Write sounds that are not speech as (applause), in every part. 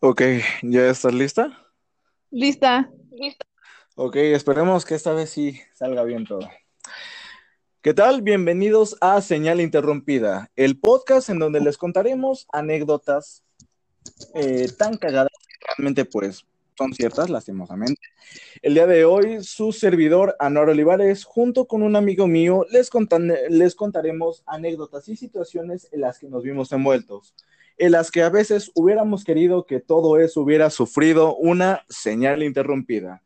Ok, ¿ya estás lista? Lista. Ok, esperemos que esta vez sí salga bien todo. ¿Qué tal? Bienvenidos a Señal Interrumpida, el podcast en donde les contaremos anécdotas eh, tan cagadas que realmente pues son ciertas, lastimosamente. El día de hoy, su servidor, Anor Olivares, junto con un amigo mío, les, contan- les contaremos anécdotas y situaciones en las que nos vimos envueltos, en las que a veces hubiéramos querido que todo eso hubiera sufrido una señal interrumpida.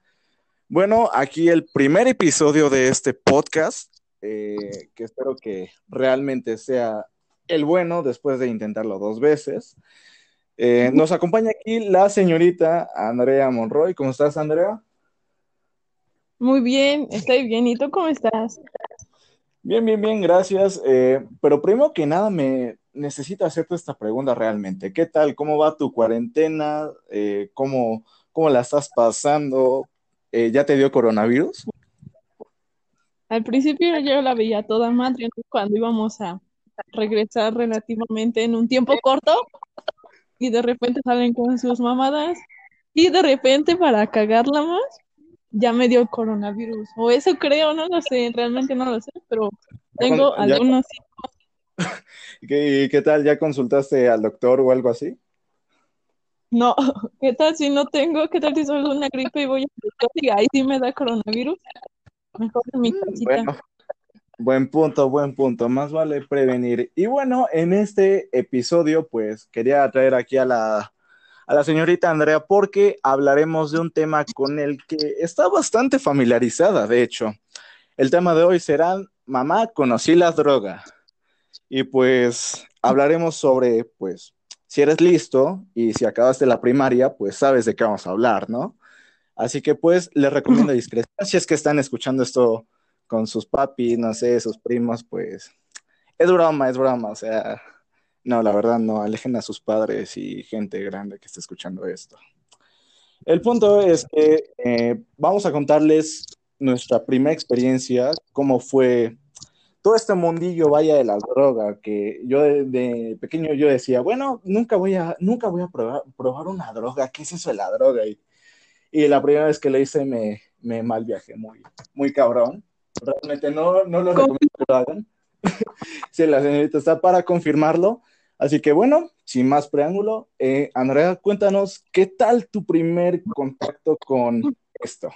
Bueno, aquí el primer episodio de este podcast, eh, que espero que realmente sea el bueno después de intentarlo dos veces. Eh, nos acompaña aquí la señorita Andrea Monroy. ¿Cómo estás, Andrea? Muy bien, estoy bien. ¿Y tú cómo estás? Bien, bien, bien, gracias. Eh, pero primero que nada, me necesito hacerte esta pregunta realmente. ¿Qué tal? ¿Cómo va tu cuarentena? Eh, ¿cómo, cómo la estás pasando? Eh, ¿ya te dio coronavirus? Al principio yo la veía toda madre, ¿no? Cuando íbamos a regresar relativamente en un tiempo corto y de repente salen con sus mamadas y de repente para cagarla más ya me dio coronavirus. O eso creo, no lo sé, realmente no lo sé, pero tengo Ya- algunos (laughs) ¿Qué, qué tal? ¿Ya consultaste al doctor o algo así? No, (laughs) ¿qué tal si no tengo? ¿Qué tal si solo una gripe y voy a doctor y ahí sí me da coronavirus? Mejor en mi casita. Bueno, buen punto, buen punto. Más vale prevenir. Y bueno, en este episodio, pues quería traer aquí a la, a la señorita Andrea porque hablaremos de un tema con el que está bastante familiarizada, de hecho. El tema de hoy será Mamá, conocí la droga. Y pues hablaremos sobre, pues, si eres listo y si acabaste la primaria, pues sabes de qué vamos a hablar, ¿no? Así que pues les recomiendo (laughs) discreción. Si es que están escuchando esto con sus papis, no sé, sus primos, pues es broma, es broma. O sea, no, la verdad no, alejen a sus padres y gente grande que esté escuchando esto. El punto es que eh, vamos a contarles nuestra primera experiencia, cómo fue todo este mundillo vaya de la droga, que yo de, de pequeño yo decía, bueno, nunca voy a, nunca voy a probar, probar una droga, ¿qué es eso de la droga? Y, y la primera vez que le hice me, me mal viajé muy, muy cabrón. Realmente no, no lo recomiendo que lo hagan. (laughs) sí, la señorita está para confirmarlo. Así que bueno, sin más preámbulo, eh, Andrea, cuéntanos, ¿qué tal tu primer contacto con esto?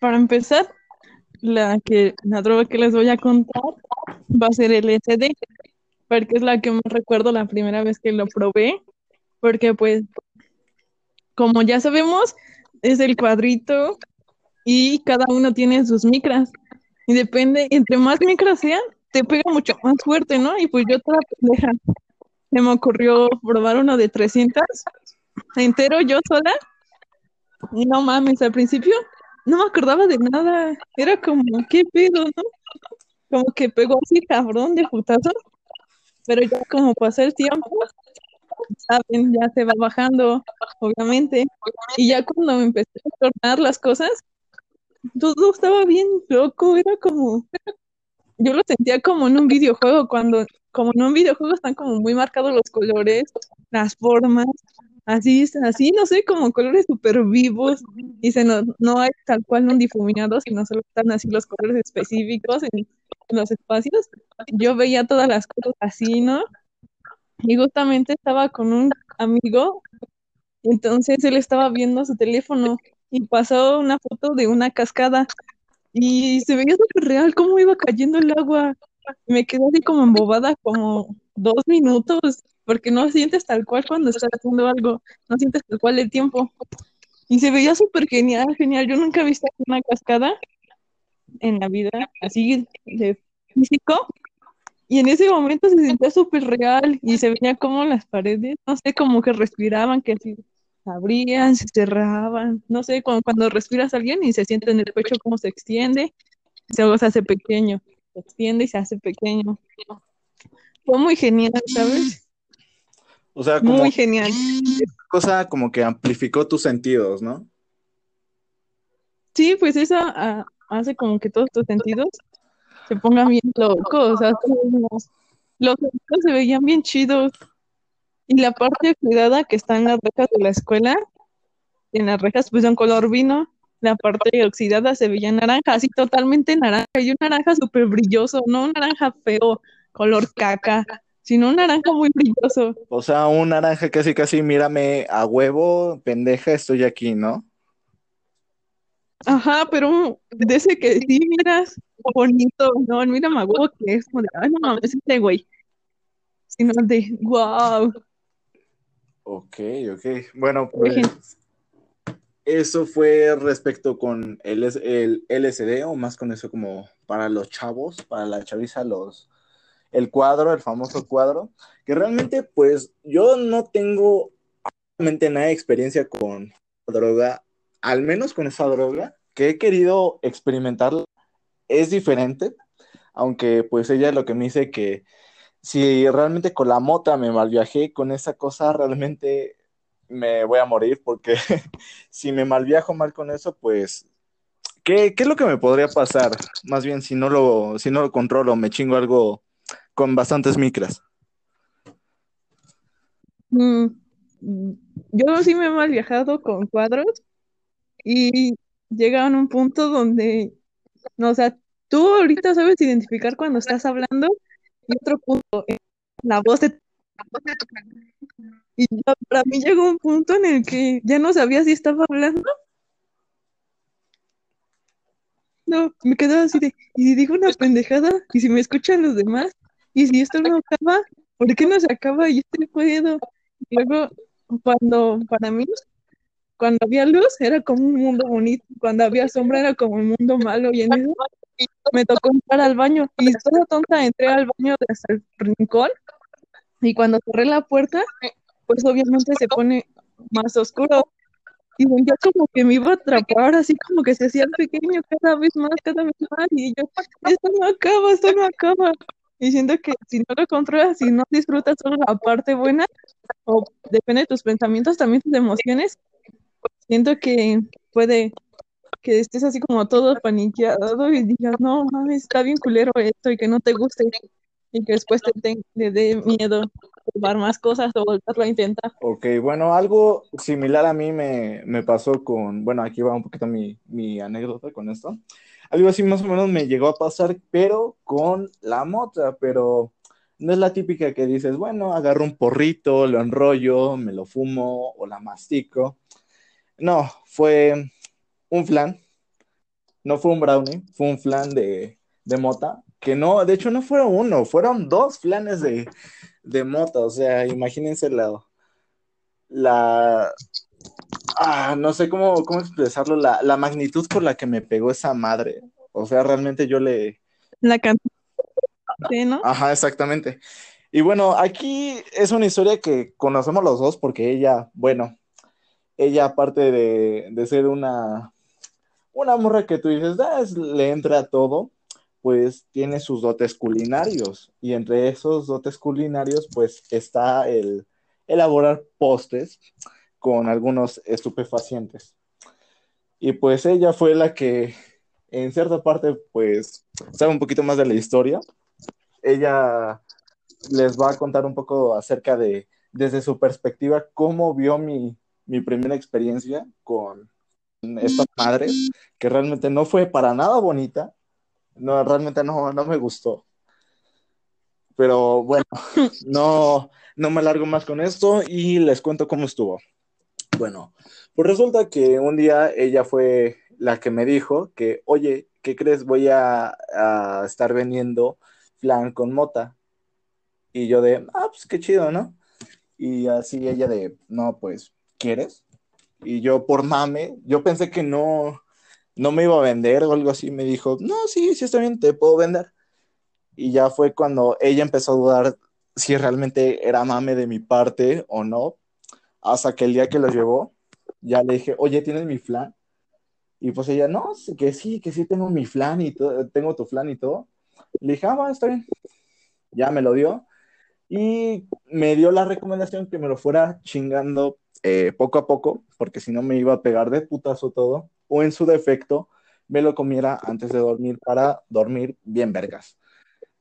Para empezar, la que la droga que les voy a contar va a ser el SD, porque es la que me recuerdo la primera vez que lo probé, porque pues como ya sabemos, es el cuadrito y cada uno tiene sus micras y depende, entre más micras sean, te pega mucho más fuerte, ¿no? Y pues yo toda pendeja, se me ocurrió probar uno de 300 entero yo sola y no mames, al principio no me acordaba de nada. Era como, ¿qué pedo, no? Como que pegó así cabrón de putazo. Pero ya como pasó el tiempo, saben, ya se va bajando, obviamente. Y ya cuando me empecé a tornar las cosas, todo estaba bien loco. Era como, yo lo sentía como en un videojuego, cuando, como en un videojuego están como muy marcados los colores, las formas, así, así, no sé, como colores súper vivos, y se no, no hay tal cual un difuminado, sino solo están así los colores específicos en, en los espacios. Yo veía todas las cosas así, ¿no? Y justamente estaba con un amigo, entonces él estaba viendo su teléfono y pasó una foto de una cascada y se veía súper real cómo iba cayendo el agua. Me quedé así como embobada como dos minutos, porque no sientes tal cual cuando estás haciendo algo, no sientes tal cual el tiempo. Y se veía súper genial, genial. Yo nunca he visto una cascada en la vida así de físico. Y en ese momento se sentía súper real y se veía como las paredes, no sé, como que respiraban, que así abrían, se cerraban, no sé, como cuando respiras a alguien y se siente en el pecho como se extiende, se hace pequeño, se extiende y se hace pequeño. Fue muy genial, ¿sabes? O sea, como Muy genial. cosa como que amplificó tus sentidos, ¿no? Sí, pues eso ah, hace como que todos tus sentidos se pongan bien locos, o sea, los, los sentidos se veían bien chidos. Y la parte cuidada que está en las rejas de la escuela, en las rejas pues de un color vino, la parte oxidada se veía naranja, así totalmente naranja, y un naranja súper brilloso, no un naranja feo, color caca, sino un naranja muy brilloso. O sea, un naranja casi casi, mírame a huevo, pendeja, estoy aquí, ¿no? Ajá, pero de ese que sí miras bonito, no, mírame a huevo que es como de, ay, no mames, este güey. Sino de, wow. Ok, ok. Bueno, pues eso fue respecto con el, el LSD o más con eso como para los chavos, para la chaviza, los, el cuadro, el famoso cuadro, que realmente pues yo no tengo realmente nada de experiencia con droga, al menos con esa droga, que he querido experimentar es diferente, aunque pues ella lo que me dice que si realmente con la mota me malviajé con esa cosa, realmente me voy a morir porque (laughs) si me malviajo mal con eso, pues, ¿qué, ¿qué, es lo que me podría pasar? Más bien, si no lo, si no lo controlo, me chingo algo con bastantes micras. Mm, yo sí me he malviajado con cuadros y llega a un punto donde, no, o sea, tú ahorita sabes identificar cuando estás hablando y otro punto, eh, la voz de, Y para mí llegó un punto en el que ya no sabía si estaba hablando. No, me quedaba así de, y si digo una pendejada, y si me escuchan los demás, y si esto no acaba, ¿por qué no se acaba? Y estoy puedo. Luego, cuando, para mí, cuando había luz era como un mundo bonito, cuando había sombra era como un mundo malo, y en eso me tocó entrar al baño y toda tonta entré al baño desde el rincón y cuando cerré la puerta, pues obviamente se pone más oscuro y sentía como que me iba a atrapar, así como que se hacía pequeño cada vez más, cada vez más y yo, esto no acaba, esto no acaba. Y siento que si no lo controlas, si no disfrutas solo la parte buena, o depende de tus pensamientos, también tus emociones, siento que puede que estés así como todo paniqueado y digas, no, mames, está bien culero esto y que no te guste y que después te, dé miedo probar más cosas o volverlo a intentar. Ok, bueno, algo similar a mí me, me pasó con, bueno, aquí va un poquito mi, mi, anécdota con esto. Algo así más o menos me llegó a pasar, pero con la mota, pero no es la típica que dices, bueno, agarro un porrito, lo enrollo, me lo fumo o la mastico. No, fue un flan, no fue un brownie, fue un flan de, de mota, que no, de hecho no fueron uno, fueron dos flanes de, de mota, o sea, imagínense la, la, ah, no sé cómo, cómo expresarlo, la, la, magnitud por la que me pegó esa madre, o sea, realmente yo le... La cantidad, ¿no? Ajá, exactamente. Y bueno, aquí es una historia que conocemos los dos porque ella, bueno, ella aparte de, de ser una una morra que tú dices, ah, le entra a todo, pues tiene sus dotes culinarios. Y entre esos dotes culinarios, pues está el elaborar postres con algunos estupefacientes. Y pues ella fue la que, en cierta parte, pues sabe un poquito más de la historia. Ella les va a contar un poco acerca de, desde su perspectiva, cómo vio mi, mi primera experiencia con, esta madre, que realmente no fue para nada bonita. No, realmente no, no me gustó. Pero bueno, (laughs) no, no me alargo más con esto y les cuento cómo estuvo. Bueno, pues resulta que un día ella fue la que me dijo que, oye, ¿qué crees? Voy a, a estar vendiendo flan con mota. Y yo de, ah, pues qué chido, ¿no? Y así ella de, no, pues, ¿quieres? Y yo por mame, yo pensé que no, no me iba a vender o algo así. Me dijo, no, sí, sí está bien, te puedo vender. Y ya fue cuando ella empezó a dudar si realmente era mame de mi parte o no. Hasta que el día que lo llevó, ya le dije, oye, ¿tienes mi flan? Y pues ella, no, que sí, que sí tengo mi flan y todo, tengo tu flan y todo. Le dije, ah, bueno, está bien. Ya me lo dio. Y me dio la recomendación que me lo fuera chingando eh, poco a poco, porque si no me iba a pegar de putazo todo, o en su defecto, me lo comiera antes de dormir para dormir bien vergas.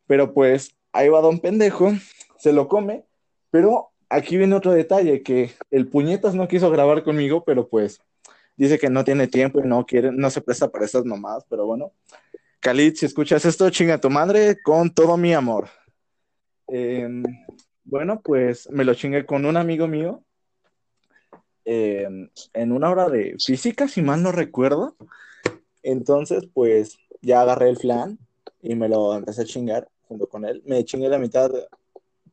Pero pues ahí va don pendejo, se lo come, pero aquí viene otro detalle, que el puñetas no quiso grabar conmigo, pero pues dice que no tiene tiempo y no quiere, no se presta para estas mamadas, pero bueno. Khalid, si escuchas esto, chinga tu madre con todo mi amor. Em, bueno, pues me lo chingué con un amigo mío em, en una hora de física, si mal no recuerdo. Entonces, pues ya agarré el flan y me lo empecé a chingar junto con él. Me chingué la mitad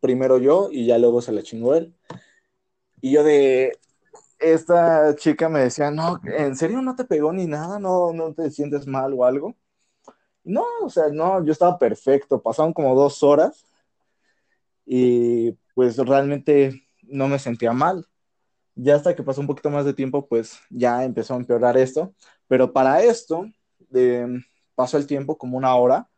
primero yo y ya luego se la chingó él. Y yo de, esta chica me decía, no, ¿en serio no te pegó ni nada? ¿No, no te sientes mal o algo? No, o sea, no, yo estaba perfecto. Pasaron como dos horas y pues realmente no me sentía mal. Ya hasta que pasó un poquito más de tiempo, pues ya empezó a empeorar esto. Pero para esto, pasó el tiempo como una hora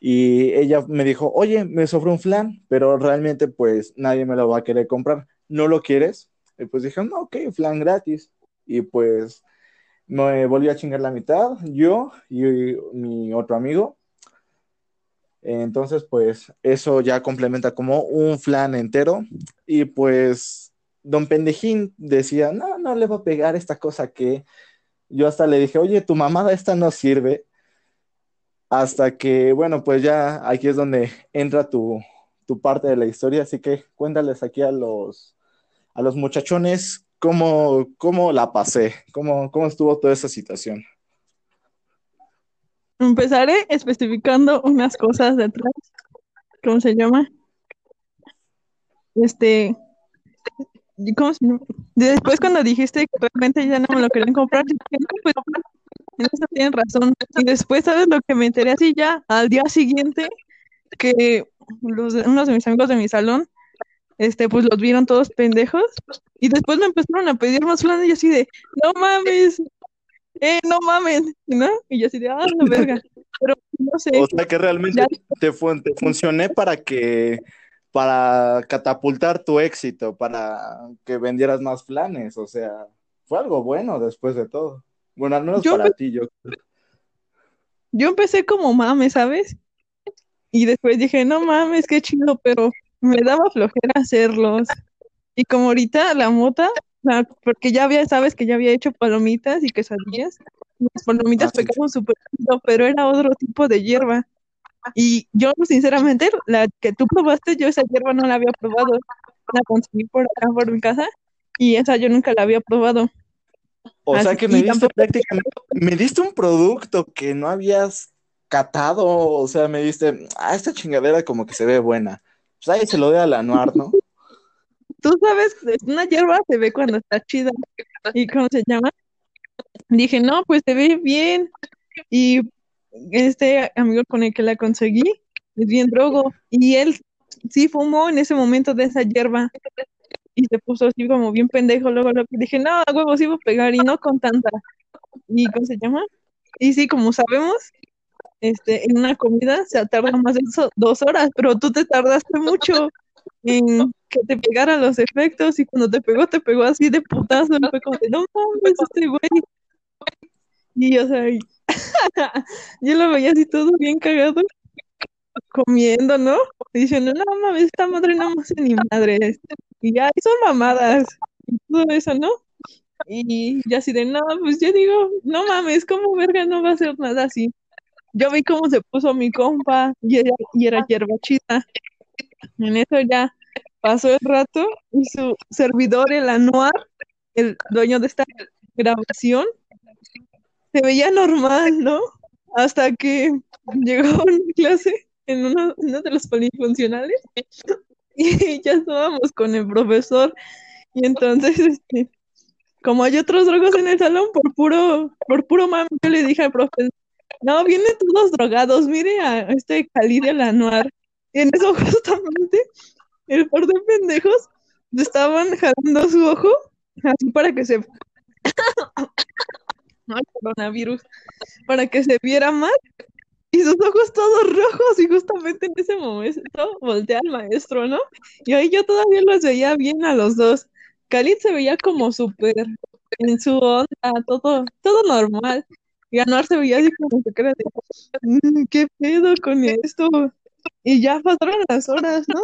y ella me dijo, oye, me sofre un flan, pero realmente pues nadie me lo va a querer comprar. ¿No lo quieres? Y pues dije, no, ok, flan gratis. Y pues me volví a chingar la mitad, yo y mi otro amigo. Entonces, pues eso ya complementa como un flan entero. Y pues don Pendejín decía, no, no le va a pegar esta cosa que yo hasta le dije, oye, tu mamada esta no sirve. Hasta que, bueno, pues ya aquí es donde entra tu, tu parte de la historia. Así que cuéntales aquí a los, a los muchachones cómo, cómo la pasé, cómo, cómo estuvo toda esa situación. Empezaré especificando unas cosas detrás. ¿Cómo se llama? Este, ¿cómo? Después cuando dijiste que realmente ya no me lo querían comprar, pues, en eso tienen razón. Y después, ¿sabes lo que me enteré así ya? Al día siguiente, que los, unos de mis amigos de mi salón este, pues los vieron todos pendejos y después me empezaron a pedir más flan y así de, no mames, eh, no mames, ¿no? Y yo así de, ah, la verga. Pero no sé. O sea que realmente te, te funcioné para que, para catapultar tu éxito, para que vendieras más flanes, o sea, fue algo bueno después de todo. Bueno, al menos para ti, yo Yo empecé como mames, ¿sabes? Y después dije, no mames, qué chido, pero me daba flojera hacerlos. Y como ahorita la mota, porque ya había, sabes que ya había hecho palomitas y quesadillas, las palomitas ah, pegaban súper pero era otro tipo de hierba. Y yo, sinceramente, la que tú probaste, yo esa hierba no la había probado. La conseguí por acá, por mi casa, y esa yo nunca la había probado. O sea que me diste prácticamente, me diste un producto que no habías catado, o sea, me diste, ah, esta chingadera como que se ve buena pues ahí se lo dé al anuar, ¿no? Tú sabes, una hierba se ve cuando está chida. ¿Y cómo se llama? Dije, no, pues se ve bien. Y este amigo con el que la conseguí es bien drogo. Y él sí fumó en ese momento de esa hierba. Y se puso así como bien pendejo. Luego que dije, no, a huevo sí voy a pegar y no con tanta. ¿Y cómo se llama? Y sí, como sabemos, este, en una comida se tarda más de dos horas, pero tú te tardaste mucho en que te pegaran los efectos y cuando te pegó, te pegó así de putazo, y fue como de, no mames, este güey. Y o sea, (laughs) yo lo veía así todo bien cagado, comiendo, ¿no? diciendo, no mames, esta madre no me hace ni madre. Y ya, son mamadas, y todo eso, ¿no? Y ya así de, no, pues yo digo, no mames, ¿cómo verga no va a hacer nada así? yo vi cómo se puso mi compa y era, y era hierba chita. En eso ya pasó el rato y su servidor, el Anuar, el dueño de esta grabación, se veía normal, ¿no? Hasta que llegó una clase en uno, de los polifuncionales (laughs) y ya estábamos con el profesor y entonces este, como hay otros drogos en el salón por puro por puro mami yo le dije al profesor no, vienen todos drogados. Mire a este Cali del Anuar. Y en eso (laughs) justamente el par de pendejos estaban jalando su ojo así para que se (coughs) Ay, coronavirus para que se viera mal y sus ojos todos rojos y justamente en ese momento voltea al maestro, ¿no? Y ahí yo todavía los veía bien a los dos. Khalid se veía como súper en su onda, todo, todo normal. Y Anuar se veía así como que era de, mm, ¿qué pedo con esto? Y ya pasaron las horas, ¿no?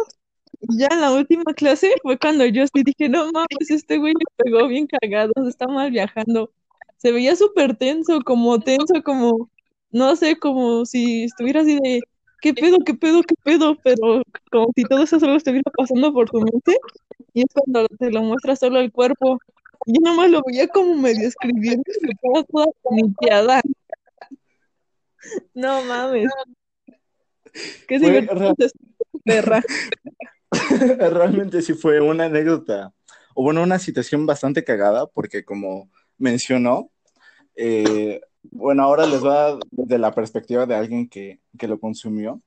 Ya en la última clase fue cuando yo dije, no mames, este güey me pegó bien cagado, está mal viajando. Se veía súper tenso, como tenso, como, no sé, como si estuviera así de, ¿qué pedo, qué pedo, qué pedo? Pero como si todo eso solo estuviera pasando por tu mente. Y es cuando te lo muestra solo el cuerpo. Y yo nomás lo veía como medio escribiendo y se estaba toda paniqueada. No mames. Qué divertido perra. (laughs) (laughs) Realmente sí fue una anécdota, o bueno, una situación bastante cagada, porque como mencionó, eh, bueno, ahora les va desde la perspectiva de alguien que, que lo consumió.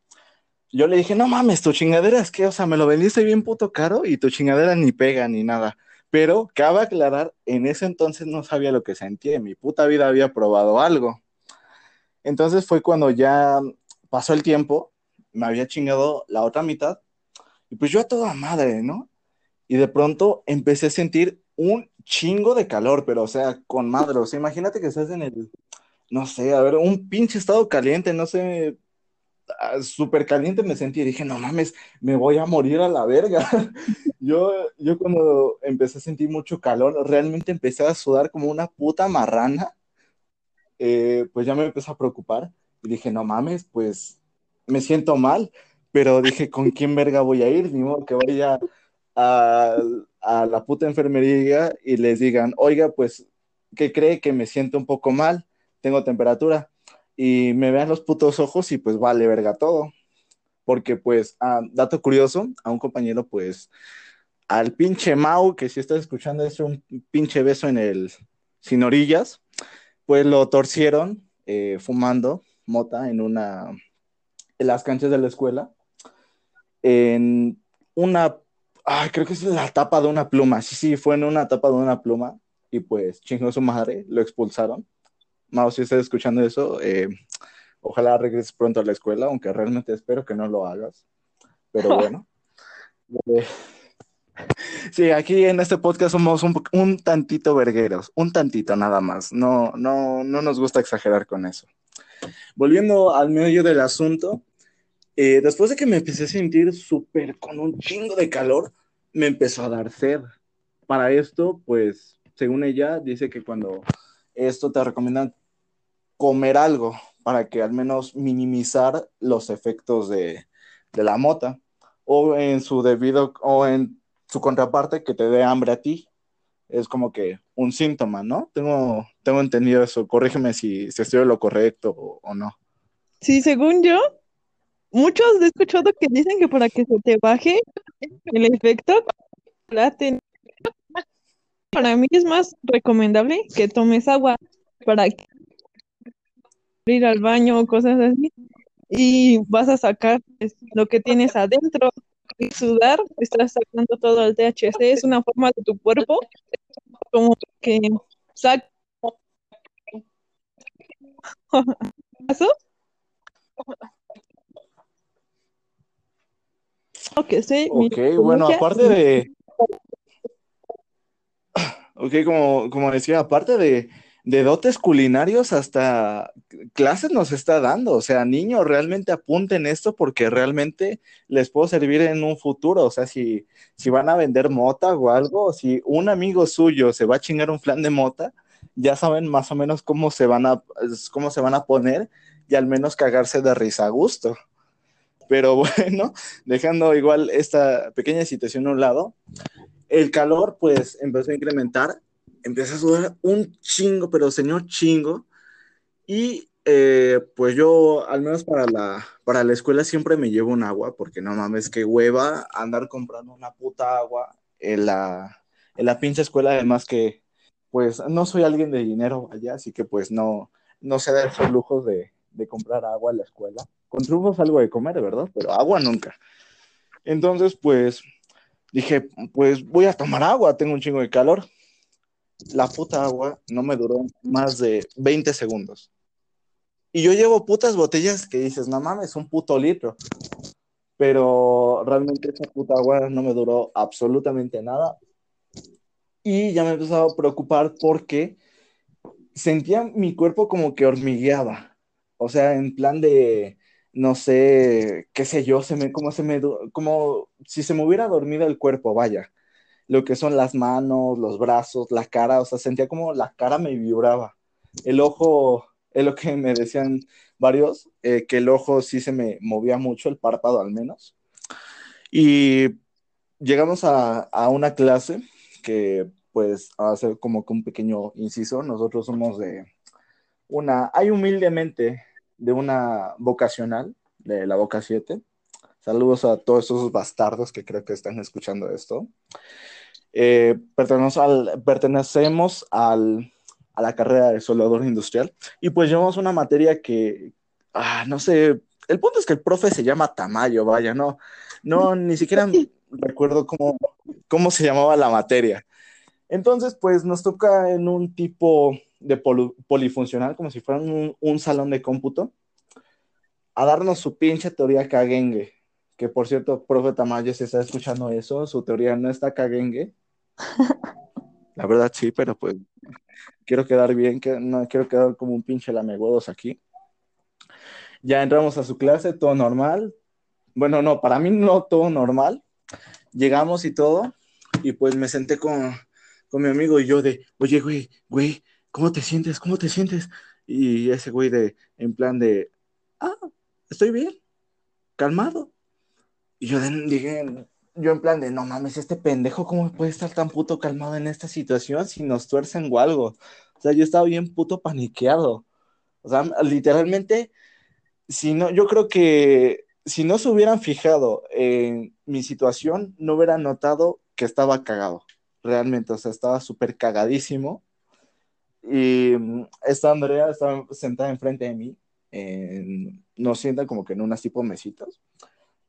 Yo le dije, no mames, tu chingadera es que, o sea, me lo vendiste bien puto caro y tu chingadera ni pega ni nada. Pero cabe aclarar, en ese entonces no sabía lo que sentía, en mi puta vida había probado algo. Entonces fue cuando ya pasó el tiempo, me había chingado la otra mitad, y pues yo a toda madre, ¿no? Y de pronto empecé a sentir un chingo de calor, pero o sea, con madre, o sea, imagínate que estás en el, no sé, a ver, un pinche estado caliente, no sé, ah, súper caliente me sentí y dije, no mames, me voy a morir a la verga. (laughs) Yo, yo cuando empecé a sentir mucho calor, realmente empecé a sudar como una puta marrana, eh, pues ya me empezó a preocupar y dije, no mames, pues me siento mal, pero dije, ¿con quién verga voy a ir? Ni modo que vaya a, a la puta enfermería y les digan, oiga, pues, ¿qué cree que me siento un poco mal? Tengo temperatura. Y me vean los putos ojos y pues vale verga todo. Porque pues, ah, dato curioso, a un compañero pues, al pinche Mau, que si estás escuchando es un pinche beso en el sin orillas, pues lo torcieron eh, fumando mota en una, en las canchas de la escuela, en una Ay, creo que es la tapa de una pluma. Sí, sí, fue en una tapa de una pluma. Y pues chingó su madre, lo expulsaron. Mao, si estás escuchando eso, eh, ojalá regreses pronto a la escuela, aunque realmente espero que no lo hagas. Pero (laughs) bueno. Eh, sí, aquí en este podcast somos un, un, tantito vergueros, un tantito nada más. No, no, no nos gusta exagerar con eso. Volviendo al medio del asunto, eh, después de que me empecé a sentir súper con un chingo de calor, me empezó a dar sed. Para esto, pues, según ella, dice que cuando esto te recomiendan comer algo para que al menos minimizar los efectos de, de la mota o en su debido o en su contraparte que te dé hambre a ti. Es como que un síntoma, ¿no? Tengo, tengo entendido eso. Corrígeme si, si estoy lo correcto o, o no. Sí, según yo, muchos he escuchado que dicen que para que se te baje el efecto, para mí es más recomendable que tomes agua para ir al baño o cosas así y vas a sacar pues, lo que tienes adentro y sudar, estás sacando todo el THC, es una forma de tu cuerpo como que saca (laughs) Sí, ok, bueno, aparte de... Ok, como, como decía, aparte de, de dotes culinarios, hasta clases nos está dando. O sea, niños, realmente apunten esto porque realmente les puedo servir en un futuro. O sea, si, si van a vender mota o algo, si un amigo suyo se va a chingar un flan de mota, ya saben más o menos cómo se van a, cómo se van a poner y al menos cagarse de risa a gusto. Pero (laughs) bueno, dejando igual esta pequeña situación a un lado, el calor pues empezó a incrementar, empecé a sudar un chingo, pero señor chingo, y eh, pues yo al menos para la, para la escuela siempre me llevo un agua, porque no mames, que hueva andar comprando una puta agua en la, en la pinche escuela, además que pues no soy alguien de dinero allá, así que pues no, no se da esos lujos de, de comprar agua en la escuela. Con trufos algo de comer, ¿verdad? Pero agua nunca. Entonces, pues dije, pues voy a tomar agua, tengo un chingo de calor. La puta agua no me duró más de 20 segundos. Y yo llevo putas botellas que dices, no mames, un puto litro. Pero realmente esa puta agua no me duró absolutamente nada. Y ya me empezó a preocupar porque sentía mi cuerpo como que hormigueaba. O sea, en plan de, no sé, qué sé yo, se me, como se me, como si se me hubiera dormido el cuerpo, vaya. Lo que son las manos, los brazos, la cara, o sea, sentía como la cara me vibraba. El ojo, es lo que me decían varios, eh, que el ojo sí se me movía mucho, el párpado al menos. Y llegamos a, a una clase que, pues, a hacer como que un pequeño inciso, nosotros somos de una, hay humildemente de una vocacional, de la Boca 7. Saludos a todos esos bastardos que creo que están escuchando esto. Eh, pertenecemos, al, pertenecemos al, a la carrera de soldador industrial y pues llevamos una materia que, ah, no sé, el punto es que el profe se llama Tamayo, vaya, no, no, ni siquiera (laughs) recuerdo cómo, cómo se llamaba la materia. Entonces, pues nos toca en un tipo de polifuncional, como si fuera un, un, salón de cómputo, a darnos su pinche teoría cagengue. Que por cierto, profe Tamayo, si está escuchando eso, su teoría no está cagengue. (laughs) La verdad sí, pero pues quiero quedar bien, que no quiero quedar como un pinche lamehuevos aquí. Ya entramos a su clase, todo normal. Bueno, no, para mí no todo normal. Llegamos y todo, y pues me senté con, con mi amigo y yo de, oye, güey, güey, ¿cómo te sientes? ¿Cómo te sientes? Y ese güey de, en plan de, ah, estoy bien, calmado. Y yo dije, yo en plan de, no mames, este pendejo, ¿cómo puede estar tan puto calmado en esta situación si nos tuercen o algo? O sea, yo estaba bien puto paniqueado. O sea, literalmente, si no, yo creo que si no se hubieran fijado en mi situación, no hubieran notado que estaba cagado. Realmente, o sea, estaba súper cagadísimo. Y mm, esta Andrea estaba sentada enfrente de mí, en, nos sientan como que en unas tipo mesitas,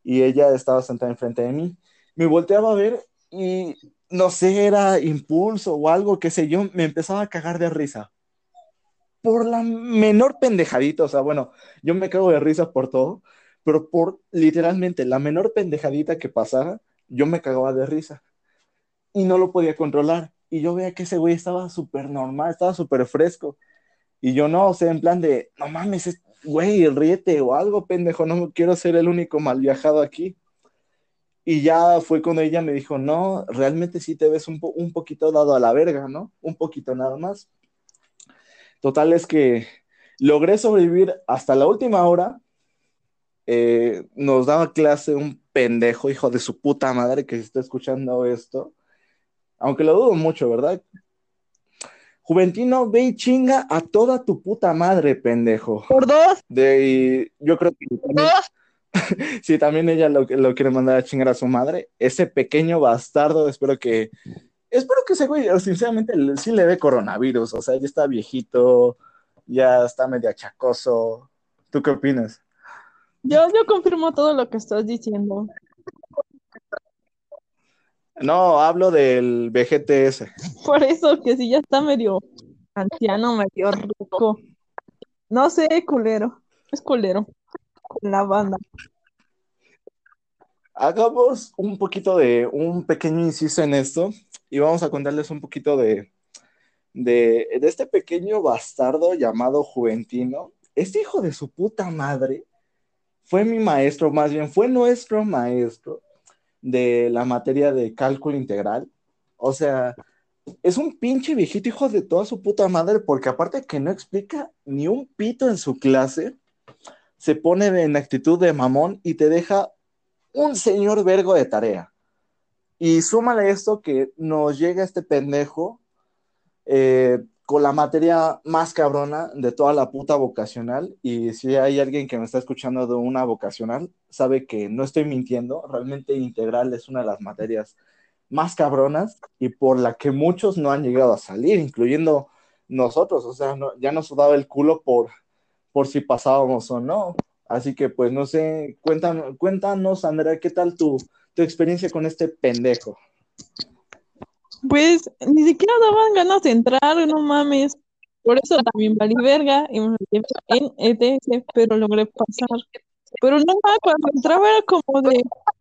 y ella estaba sentada enfrente de mí. Me volteaba a ver y no sé, era impulso o algo, qué sé yo, me empezaba a cagar de risa. Por la menor pendejadita, o sea, bueno, yo me cago de risa por todo, pero por literalmente la menor pendejadita que pasara, yo me cagaba de risa. Y no lo podía controlar. Y yo veía que ese güey estaba súper normal, estaba súper fresco. Y yo no, o sea, en plan de, no mames, güey, ríete o algo, pendejo, no quiero ser el único mal viajado aquí. Y ya fue cuando ella me dijo, no, realmente sí te ves un, un poquito dado a la verga, ¿no? Un poquito nada más. Total es que logré sobrevivir hasta la última hora. Eh, nos daba clase un pendejo, hijo de su puta madre, que está escuchando esto. Aunque lo dudo mucho, ¿verdad? Juventino, ve y chinga a toda tu puta madre, pendejo. Por dos. De, yo creo que también, sí, (laughs) también ella lo, lo, quiere mandar a chingar a su madre. Ese pequeño bastardo, espero que, espero que ese güey, sinceramente, sí le dé coronavirus. O sea, ya está viejito, ya está medio achacoso. ¿Tú qué opinas? Yo, yo confirmo todo lo que estás diciendo. No, hablo del VGTS. Por eso que si ya está medio anciano, medio rico. No sé, culero. Es culero. Con la banda. Hagamos un poquito de un pequeño inciso en esto y vamos a contarles un poquito de, de, de este pequeño bastardo llamado Juventino. Este hijo de su puta madre fue mi maestro, más bien fue nuestro maestro de la materia de cálculo integral. O sea, es un pinche viejito hijo de toda su puta madre, porque aparte que no explica ni un pito en su clase, se pone en actitud de mamón y te deja un señor vergo de tarea. Y súmale esto que nos llega este pendejo eh, con la materia más cabrona de toda la puta vocacional. Y si hay alguien que me está escuchando de una vocacional, sabe que no estoy mintiendo. Realmente integral es una de las materias más cabronas y por la que muchos no han llegado a salir, incluyendo nosotros. O sea, no, ya nos daba el culo por, por si pasábamos o no. Así que, pues, no sé, cuéntanos, cuéntanos Andrea, ¿qué tal tu, tu experiencia con este pendejo? Pues ni siquiera daban ganas de entrar, no mames. Por eso también valí verga y me en ETS, pero logré pasar. Pero no, cuando entraba era como de,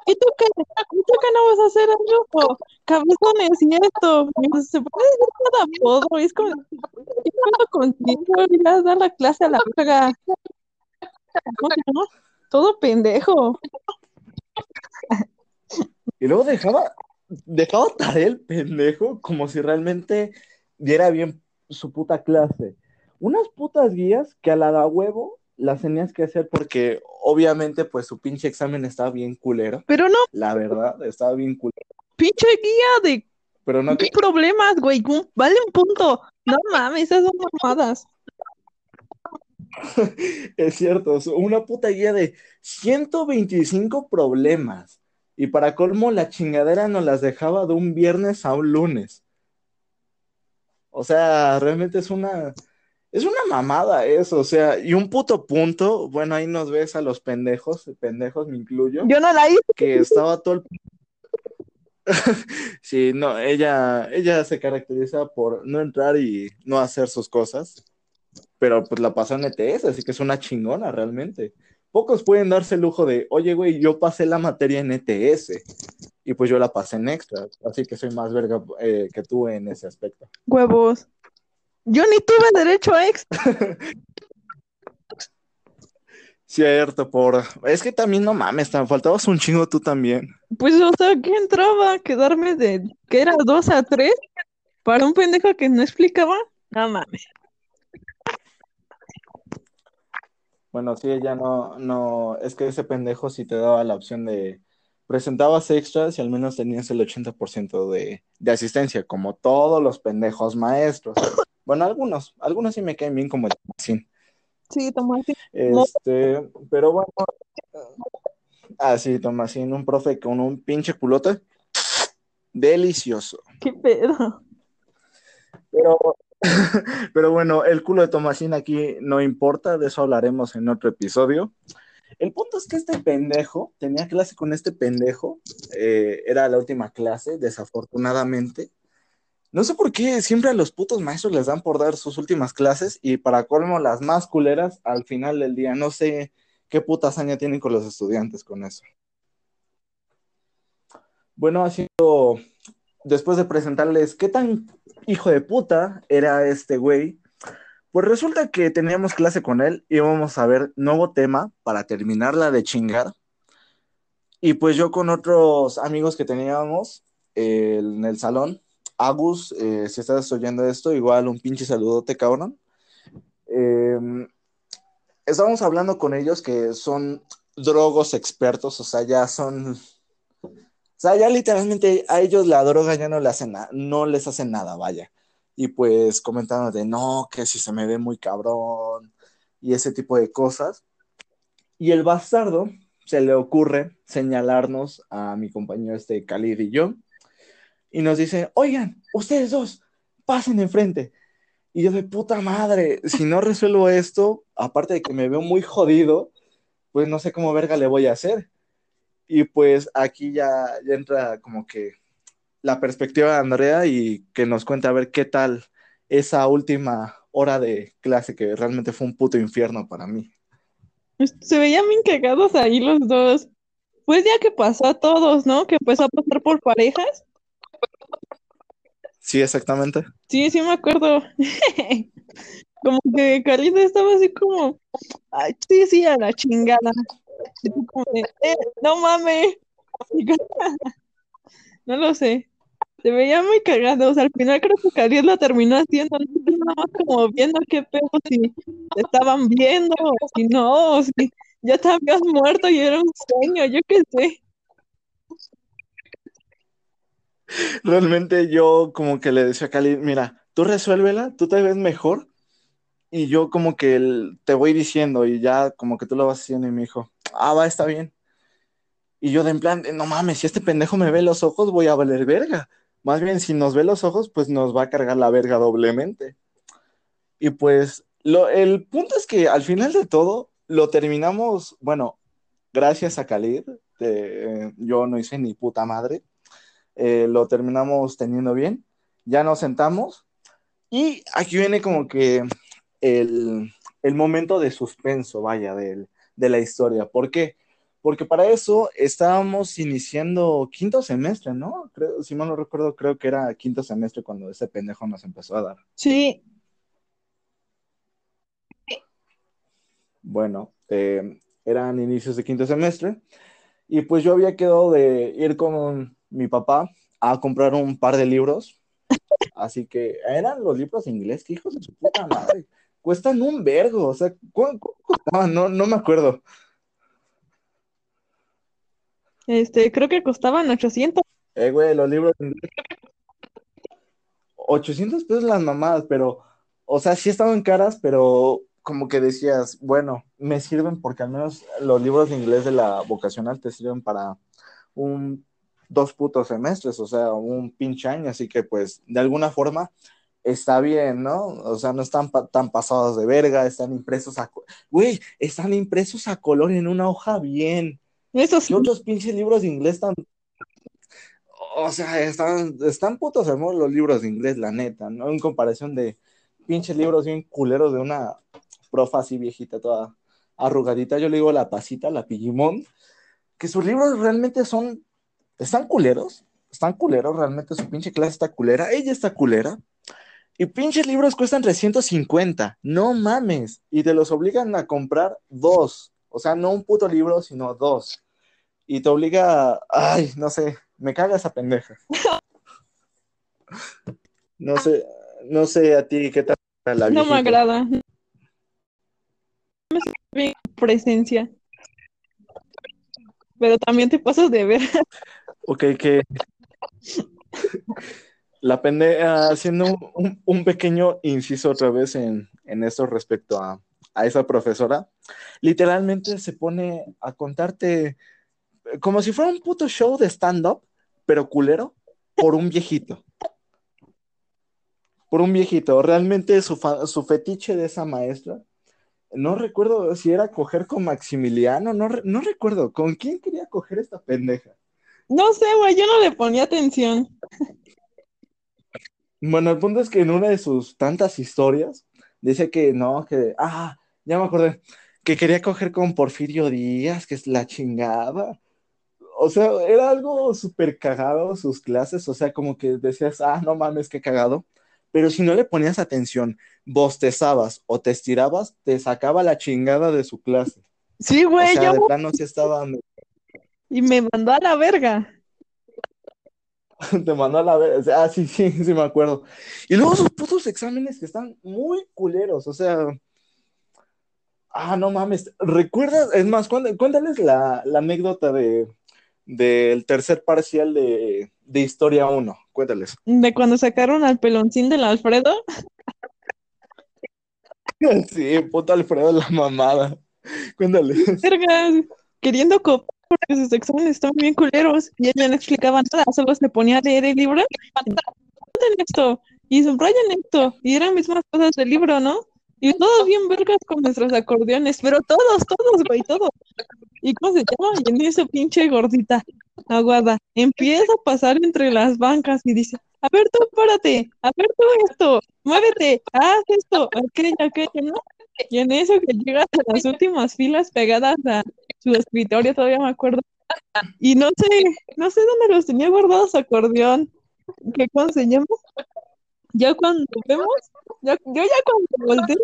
¿y tú qué? ¿Y tú qué no vas a hacer algo? Cabezones y esto. Y se puede decir cada apodo. Y es como, ¿qué pasa contigo? Ir a dar la clase a la verga. ¿Cómo se llama? Todo pendejo. Y luego dejaba, dejaba tarea el pendejo como si realmente diera bien su puta clase. Unas putas guías que a la da huevo las tenías que hacer porque obviamente pues su pinche examen estaba bien culero. Pero no, La verdad, estaba bien culero. pinche guía de Pero no ¿Qué problemas, güey? Vale un punto. No mames, esas son mamadas. (laughs) es cierto, una puta guía de 125 problemas. Y para colmo, la chingadera nos las dejaba de un viernes a un lunes. O sea, realmente es una, es una mamada eso, o sea, y un puto punto, bueno, ahí nos ves a los pendejos, pendejos me incluyo, Yo no la hice. que estaba todo el... (laughs) Sí, no, ella, ella se caracteriza por no entrar y no hacer sus cosas, pero pues la pasó en ETS, así que es una chingona realmente. Pocos pueden darse el lujo de, oye, güey, yo pasé la materia en ETS y pues yo la pasé en extra, así que soy más verga eh, que tú en ese aspecto. Huevos. Yo ni tuve derecho a ex. Cierto, por... Es que también no mames, te faltabas un chingo tú también. Pues, o sea, ¿qué entraba? ¿Quedarme de que era dos a tres? ¿Para un pendejo que no explicaba? No mames. Bueno, sí, ella no, no, es que ese pendejo sí te daba la opción de presentabas extras y al menos tenías el 80% de, de asistencia, como todos los pendejos maestros. Bueno, algunos, algunos sí me caen bien como sí. Sí, Tomasín. Este, pero bueno, ah, sí, Tomasín, un profe con un pinche culote, delicioso. ¿Qué pedo? Pero, (laughs) pero bueno, el culo de Tomasín aquí no importa, de eso hablaremos en otro episodio. El punto es que este pendejo, tenía clase con este pendejo, eh, era la última clase, desafortunadamente. No sé por qué siempre a los putos maestros les dan por dar sus últimas clases y para colmo las más culeras al final del día. No sé qué puta hazaña tienen con los estudiantes con eso. Bueno, haciendo, después de presentarles qué tan hijo de puta era este güey, pues resulta que teníamos clase con él y íbamos a ver nuevo tema para terminarla de chingar. Y pues yo con otros amigos que teníamos eh, en el salón, Agus, eh, si estás oyendo esto, igual un pinche saludote, cabrón. Eh, estábamos hablando con ellos que son drogos expertos, o sea, ya son sea, ya literalmente a ellos la droga ya no, le hace no les hace nada, vaya. Y pues comentaron de no, que si se me ve muy cabrón y ese tipo de cosas. Y el bastardo se le ocurre señalarnos a mi compañero este Khalid y yo. Y nos dice, oigan, ustedes dos, pasen enfrente. Y yo de puta madre, si no resuelvo esto, aparte de que me veo muy jodido, pues no sé cómo verga le voy a hacer. Y pues aquí ya, ya entra como que la perspectiva de Andrea y que nos cuente a ver qué tal esa última hora de clase que realmente fue un puto infierno para mí. Se veían bien cagados ahí los dos. El día que pasó a todos, ¿no? Que empezó a pasar por parejas. Sí, exactamente. Sí, sí me acuerdo. (laughs) Como que Carlita estaba así como, ay, sí, sí, a la chingada. "Eh, no mames. (laughs) No lo sé. Se veía muy cagados. Al final creo que Carlita lo terminó haciendo, nada más como viendo qué pedo, si estaban viendo, o si no, o si ya te habías muerto y era un sueño, yo qué sé. Realmente yo como que le decía a Cali, mira, tú resuélvela, tú te ves mejor y yo como que te voy diciendo y ya como que tú lo vas haciendo y me dijo, ah, va, está bien. Y yo de en plan, no mames, si este pendejo me ve los ojos, voy a valer verga. Más bien, si nos ve los ojos, pues nos va a cargar la verga doblemente. Y pues lo, el punto es que al final de todo lo terminamos, bueno, gracias a Khalid, yo no hice ni puta madre, eh, lo terminamos teniendo bien, ya nos sentamos y aquí viene como que el, el momento de suspenso, vaya, del- de la historia. ¿Por qué? Porque para eso estábamos iniciando quinto semestre, ¿no? Creo, si mal no recuerdo, creo que era quinto semestre cuando ese pendejo nos empezó a dar. Sí, Bueno, eh, eran inicios de quinto semestre, y pues yo había quedado de ir con mi papá a comprar un par de libros, así que eran los libros en inglés, que hijos de su puta madre, cuestan un vergo, o sea, ¿cuánto costaban? No, no me acuerdo. Este, creo que costaban 800. Eh, güey, los libros en inglés. 800 pesos las mamadas, pero, o sea, sí estaban caras, pero como que decías, bueno, me sirven porque al menos los libros de inglés de la vocacional te sirven para un dos putos semestres, o sea, un pinche año, así que pues de alguna forma está bien, ¿no? O sea, no están tan pasados de verga, están impresos a, güey, están impresos a color en una hoja bien. Eso sí. Y otros pinches libros de inglés están, o sea, están, están putos hermosos los libros de inglés, la neta, ¿no? En comparación de pinches libros bien culeros de una profa así viejita, toda arrugadita, yo le digo la pasita, la Pigimón, que sus libros realmente son, están culeros, están culeros, realmente su pinche clase está culera, ella está culera, y pinches libros cuestan 350, no mames, y te los obligan a comprar dos, o sea, no un puto libro, sino dos, y te obliga, a, ay, no sé, me caga esa pendeja. (laughs) No sé, no sé a ti qué tal la No me viejita? agrada. No me presencia. Pero también te pasas de ver. Ok, que (laughs) la pendeja, haciendo un, un pequeño inciso otra vez en, en esto respecto a, a esa profesora, literalmente se pone a contarte como si fuera un puto show de stand-up, pero culero, por un viejito. Por un viejito. Realmente su, su fetiche de esa maestra, no recuerdo si era coger con Maximiliano, no, no recuerdo, ¿con quién quería coger esta pendeja? No sé, güey, yo no le ponía atención. Bueno, el punto es que en una de sus tantas historias dice que no, que, ah, ya me acordé, que quería coger con Porfirio Díaz, que es la chingada. O sea, era algo súper cagado sus clases, o sea, como que decías, ah, no mames, qué cagado. Pero si no le ponías atención, bostezabas o te estirabas, te sacaba la chingada de su clase. Sí, O güey, sea, de yo plano sí estaba, y me mandó a la verga. (laughs) te mandó a la vez, ah, sí, sí, (laughs) sí me acuerdo. Y luego sus putos exámenes que están muy culeros, o sea, Ah, no mames. ¿Recuerdas? Es más, cuént- cuéntales la, la anécdota de, del tercer parcial de, de Historia 1. Cuéntales. De cuando sacaron al peloncín del Alfredo. (laughs) Sí, puto Alfredo la mamada. Cuéntales. vergas, queriendo copiar porque sus exámenes estaban bien culeros y ella no explicaba nada, solo se ponía a leer el libro, "Anoten esto y subrayan esto, y eran mismas cosas del libro, ¿no? Y todos bien vergas con nuestros acordeones, pero todos, todos, güey, todos. ¿Y cómo se llama? Y en eso pinche gordita, aguada, empieza a pasar entre las bancas y dice, a ver tú, párate, a ver tú esto, muévete, haz esto, aquello, aquello, ¿no? Y en eso que llegas a las últimas filas pegadas a su escritorio, todavía me acuerdo. Y no sé, no sé dónde los tenía guardados acordeón. ¿Qué llama? Ya cuando vemos, ya, yo ya cuando volteé,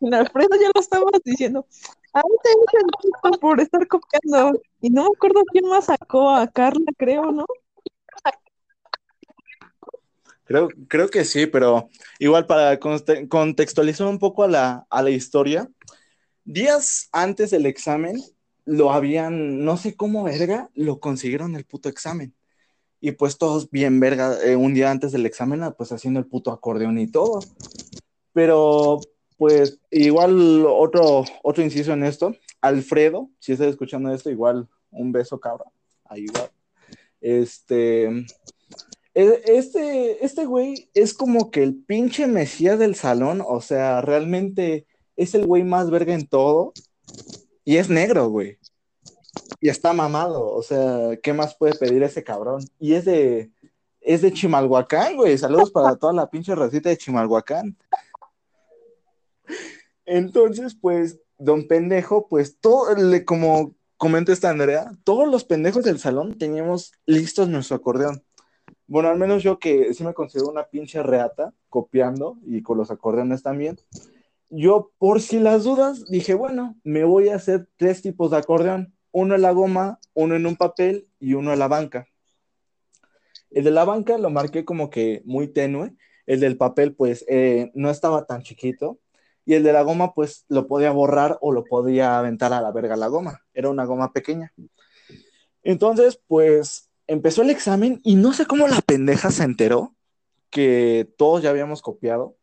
en Alfredo ya lo estábamos diciendo. Te echan por estar copiando. Y no me acuerdo quién más sacó a Carla, creo, ¿no? Creo, creo que sí, pero igual para conte- contextualizar un poco a la, a la historia, días antes del examen lo habían, no sé cómo verga, lo consiguieron el puto examen. Y pues todos bien verga, eh, un día antes del examen, ah, pues haciendo el puto acordeón y todo. Pero pues igual otro, otro inciso en esto, Alfredo, si estás escuchando esto, igual un beso cabra, ahí. Este, e- este, este güey es como que el pinche mesías del salón, o sea, realmente es el güey más verga en todo y es negro, güey. Y está mamado, o sea, ¿qué más puede pedir ese cabrón? Y es de, es de Chimalhuacán, güey. Saludos para toda la pinche racita de Chimalhuacán. Entonces, pues, don pendejo, pues, todo, le, como comenta esta Andrea, todos los pendejos del salón teníamos listos nuestro acordeón. Bueno, al menos yo que sí me considero una pinche reata copiando y con los acordeones también. Yo por si las dudas dije, bueno, me voy a hacer tres tipos de acordeón, uno en la goma, uno en un papel y uno en la banca. El de la banca lo marqué como que muy tenue, el del papel pues eh, no estaba tan chiquito y el de la goma pues lo podía borrar o lo podía aventar a la verga la goma, era una goma pequeña. Entonces pues empezó el examen y no sé cómo la pendeja se enteró que todos ya habíamos copiado.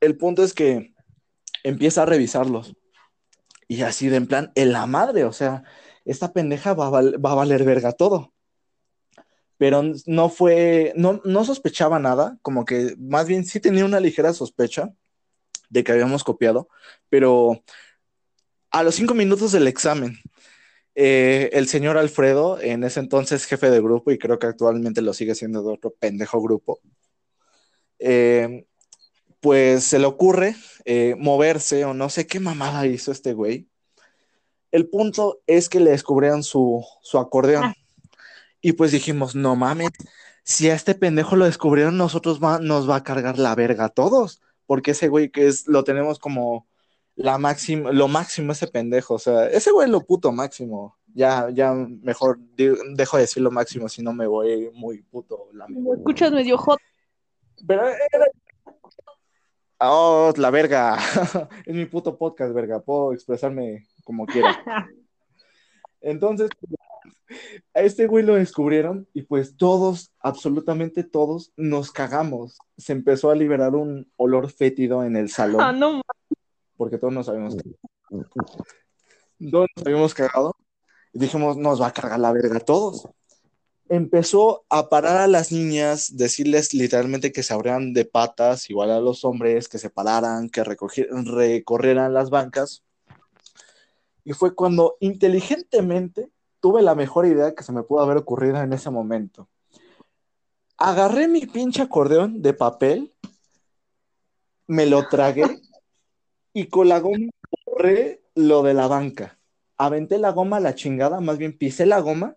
El punto es que empieza a revisarlos. Y así de en plan, en la madre, o sea, esta pendeja va a, a valer verga todo. Pero no fue, no, no sospechaba nada, como que más bien sí tenía una ligera sospecha de que habíamos copiado, pero a los cinco minutos del examen, eh, el señor Alfredo, en ese entonces jefe de grupo, y creo que actualmente lo sigue siendo de otro pendejo grupo, eh, pues se le ocurre eh, moverse o no sé qué mamada hizo este güey. El punto es que le descubrieron su, su acordeón. Ah. Y pues dijimos, no mames, si a este pendejo lo descubrieron, nosotros nos va a cargar la verga a todos, porque ese güey que es, lo tenemos como la máxima, lo máximo ese pendejo, o sea, ese güey es lo puto máximo. Ya, ya mejor dejo de decir lo máximo, si no me voy muy puto. La ¿Me escuchas medio hot? Pero Oh, la verga. (laughs) es mi puto podcast, verga. Puedo expresarme como quiera. (laughs) Entonces, a este güey lo descubrieron y pues todos, absolutamente todos, nos cagamos. Se empezó a liberar un olor fétido en el salón. Ah, no. Porque todos nos habíamos cagado. Todos nos habíamos cagado y dijimos, nos va a cargar la verga a todos. Empezó a parar a las niñas, decirles literalmente que se abrieran de patas, igual a los hombres, que se pararan, que recorrieran las bancas. Y fue cuando inteligentemente tuve la mejor idea que se me pudo haber ocurrido en ese momento. Agarré mi pinche acordeón de papel, me lo tragué y con la goma borré lo de la banca. Aventé la goma a la chingada, más bien pisé la goma.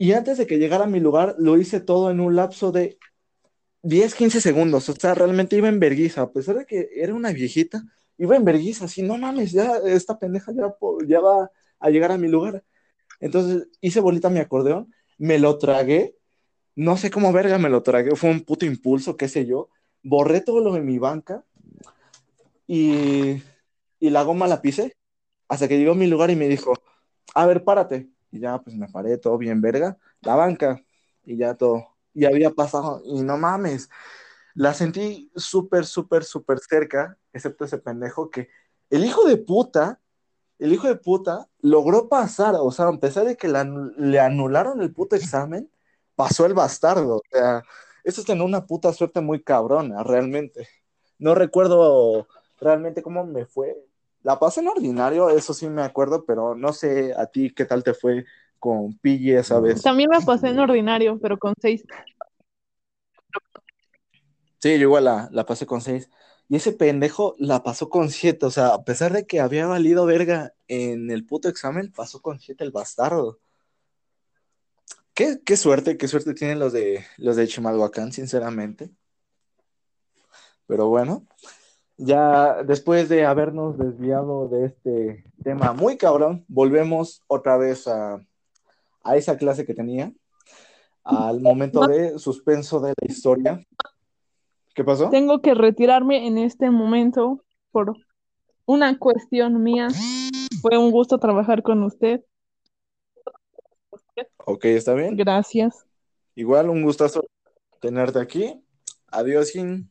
Y antes de que llegara a mi lugar, lo hice todo en un lapso de 10, 15 segundos. O sea, realmente iba en vergüenza. A pesar de que era una viejita, iba en vergüenza. Así, no mames, ya esta pendeja ya, ya va a llegar a mi lugar. Entonces hice bolita mi acordeón, me lo tragué, no sé cómo verga me lo tragué, fue un puto impulso, qué sé yo, borré todo lo de mi banca y, y la goma la pisé hasta que llegó a mi lugar y me dijo, a ver, párate. Y ya, pues me paré, todo bien verga, la banca y ya todo. Y había pasado, y no mames, la sentí súper, súper, súper cerca, excepto ese pendejo que el hijo de puta el hijo de puta logró pasar, o sea, a pesar de que le anularon el puto examen, pasó el bastardo. O sea, eso es tener una puta suerte muy cabrona, realmente. No recuerdo realmente cómo me fue. La pasé en ordinario, eso sí me acuerdo, pero no sé a ti qué tal te fue con Pille esa vez. También me pasé en ordinario, pero con seis. Sí, yo igual la, la pasé con seis. Y ese pendejo la pasó con siete, o sea, a pesar de que había valido verga en el puto examen, pasó con siete el bastardo. Qué, suerte, qué suerte tienen los de los de Chimalhuacán, sinceramente. Pero bueno, ya después de habernos desviado de este tema muy cabrón, volvemos otra vez a, a esa clase que tenía, al momento de suspenso de la historia. ¿Qué pasó? Tengo que retirarme en este momento por una cuestión mía. Fue un gusto trabajar con usted. Ok, está bien. Gracias. Igual, un gustazo tenerte aquí. Adiós, Jin.